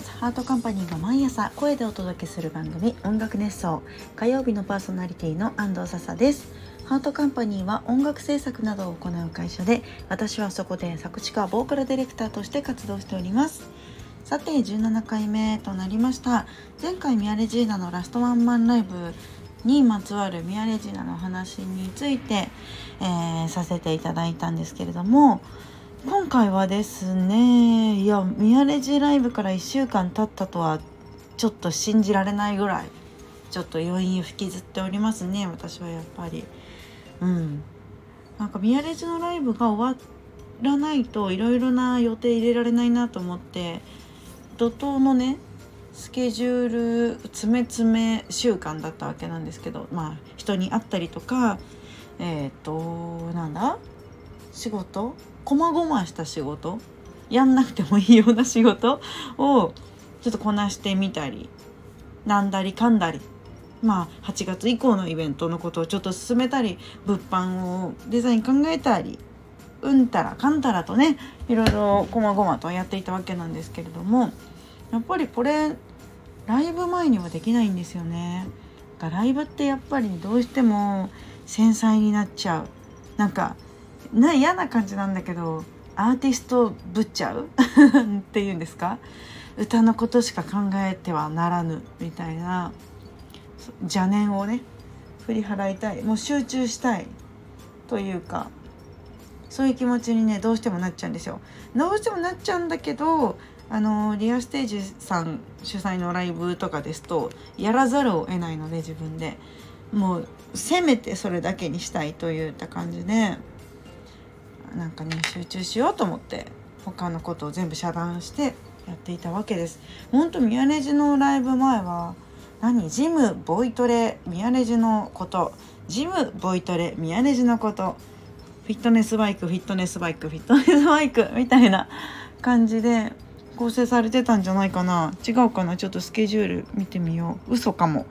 ます。ハートカンパニーが毎朝声でお届けする番組音楽熱奏。火曜日のパーソナリティの安藤笹です。ハートカンパニーは音楽制作などを行う会社で私はそこで作詞家ボーカルディレクターとして活動しております。さて17回目となりました。前回ミアレジーナのラストワンマンライブにまつわるミアレジーナの話について、えー、させていただいたんですけれども今回はですねいやミヤレジライブから1週間経ったとはちょっと信じられないぐらいちょっと余韻を引きずっておりますね私はやっぱり。うん。なんかミヤレジのライブが終わらないといろいろな予定入れられないなと思って怒涛のねスケジュール詰め詰め週間だったわけなんですけどまあ人に会ったりとかえっ、ー、となんだ？仕事？細々した仕事？やんなくてもいいような仕事をちょっとこなしてみたりなんだりかんだり。まあ8月以降のイベントのことをちょっと進めたり物販をデザイン考えたりうんたらかんたらとねいろいろこまごまとやっていたわけなんですけれどもやっぱりこれライブ前にはできないんですよね。ライブってやっぱりどうしても繊細になっちゃう。なんかな嫌な感じなんだけどアーティストぶっちゃう？っていうんですか？歌のことしか考えてはならぬみたいな邪念をね振り払いたい。もう集中したい。というかそういう気持ちにねどうしてもなっちゃうんですよ。どうしてもなっちゃうんだけどあのリアステージさん主催のライブとかですとやらざるを得ないので自分で。もうせめてそれだけにしたいといった感じでなんかね集中しようと思って他のことを全部遮断してやっていたわけです。ほんと宮根寺のライブ前は何？ジムボイトレ宮根寺のこと。ジムボイトレ宮根寺のこと。フィットネスバイクフィットネスバイクフィットネスバイク みたいな感じで構成されてたんじゃないかな。違うかな？ちょっとスケジュール見てみよう。嘘かも。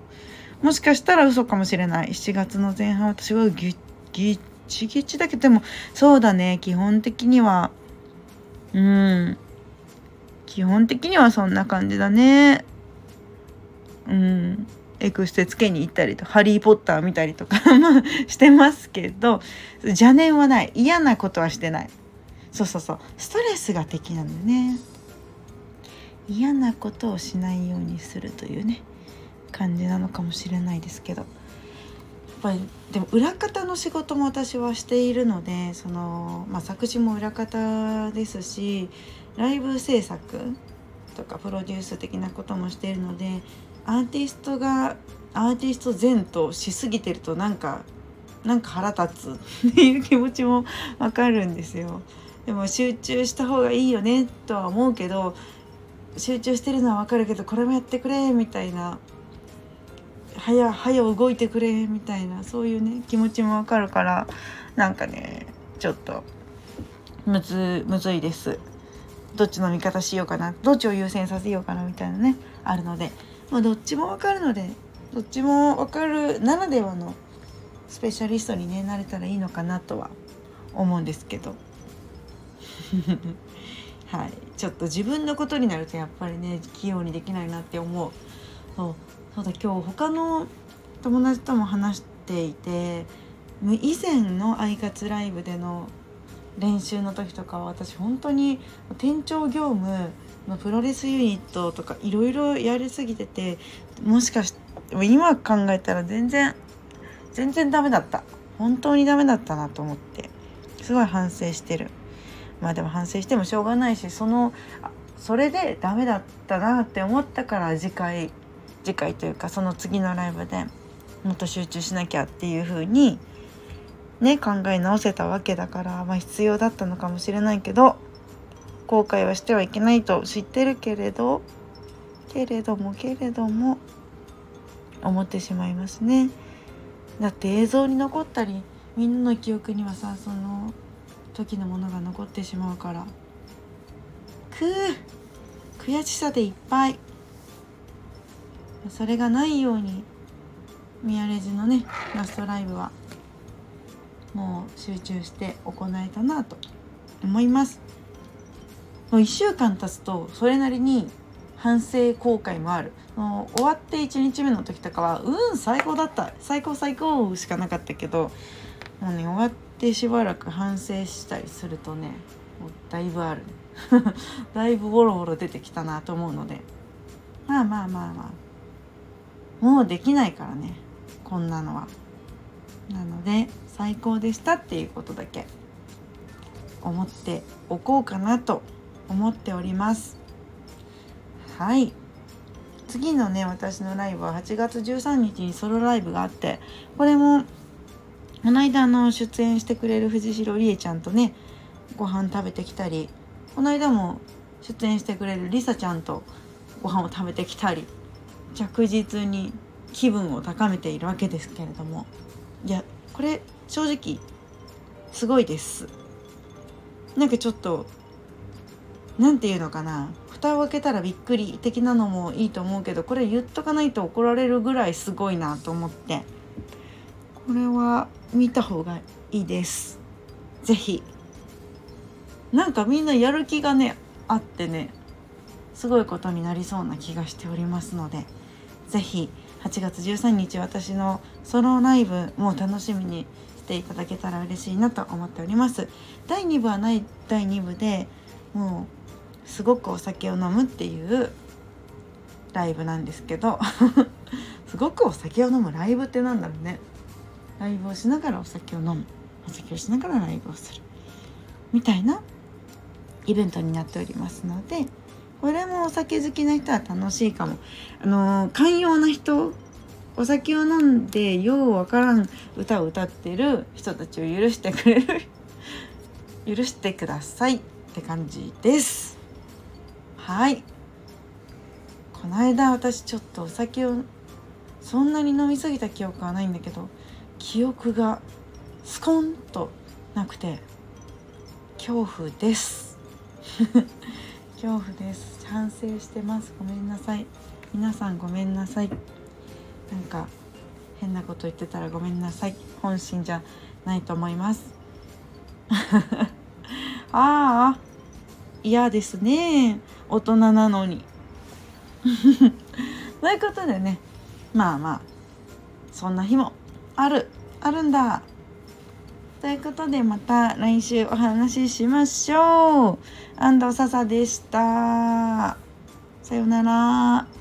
もしかしたら嘘かもしれない。7月の前半私はギッギッちぎちだけでもそうだね。基本的には。うん。基本的にはそんな感じだね。うん。エクステつけに行ったりとハリー・ポッター見たりとか してますけど邪念はない。嫌なことはしてない。そうそうそう。ストレスが敵なんだね。嫌なことをしないようにするというね感じなのかもしれないですけど。ぱりでも裏方の仕事も私はしているのでその、まあ、作詞も裏方ですしライブ制作とかプロデュース的なこともしているのでアーティストがアーティスト前としすぎてるとなんかなんか腹立つっていう気持ちもわかるんですよ。でも集中した方がいいよねとは思うけど集中してるのはわかるけどこれもやってくれみたいな早早動いてくれみたいなそういうね気持ちもわかるからなんかねちょっとむずむずいです。どっちの味方しようかなどっちを優先させようかなみたいなねあるので、まあ、どっちもわかるのでどっちもわかるならではのスペシャリストにねなれたらいいのかなとは思うんですけど。はい。ちょっと自分のことになるとやっぱりね器用にできないなって思う。そうだ今日他の友達とも話していて以前のアイカツライブでの練習の時とかは私本当に店長業務のプロレスユニットとかいろいろやりすぎててもしかして今考えたら全然全然ダメだった。本当にダメだったなと思ってすごい反省してる。まあでも反省してもしょうがないしそのそれでダメだったなって思ったから次回次回というかその次のライブでもっと集中しなきゃっていう風にね考え直せたわけだからまあ必要だったのかもしれないけど後悔はしてはいけないと知ってるけれどけれどもけれども思ってしまいますね。だって映像に残ったりみんなの記憶にはさその時のものが残ってしまうからくー悔しさでいっぱいそれがないように宮レジのねラストライブはもう集中して行えたなと思います。もう1週間経つとそれなりに反省後悔もある。もう終わって1日目の時とかはうん最高だった。最高最高しかなかったけどもうね終わってしばらく反省したりするとねもうだいぶある。だいぶボロボロ出てきたなと思うので。まあまあまあまあ。もうできないからね。こんなのは。なので最高でしたっていうことだけ。思っておこうかなと思っております。はい。次のね私のライブは8月13日にソロライブがあってこれもこの間の出演してくれる藤代理恵ちゃんとねご飯食べてきたりこの間も出演してくれるりさちゃんとご飯を食べてきたり着実に気分を高めているわけですけれども。いやこれ正直すごいです。なんかちょっと何て言うのかな。蓋を開けたらびっくり的なのもいいと思うけどこれ言っとかないと怒られるぐらいすごいなと思って。これは見た方がいいです。是非なんかみんなやる気がねあってね。すごいことになりそうな気がしておりますので是非8月13日私のソロライブも楽しみにしていただけたら嬉しいなと思っております。第2部はない第2部でもうすごくお酒を飲むっていうライブなんですけど すごくお酒を飲むライブってなんだろうね。ライブをしながらお酒を飲む。お酒をしながらライブをする。みたいなイベントになっておりますのでこれもお酒好きな人は楽しいかも。あの寛容な人お酒を飲んでようわからん歌を歌ってる人たちを許してくれる 許してください。って感じです。はい。この間私ちょっとお酒をそんなに飲み過ぎた記憶はないんだけど記憶がスコンとなくて恐怖です。恐怖です。反省してます。ごめんなさい。皆さんごめんなさい。なんか変なこと言ってたらごめんなさい。本心じゃないと思います。ああ嫌ですね。大人なのに。ということでね。まあまあ。そんな日もあるあるんだ。ということでまた来週お話ししましょう。安藤笹でした。さようなら。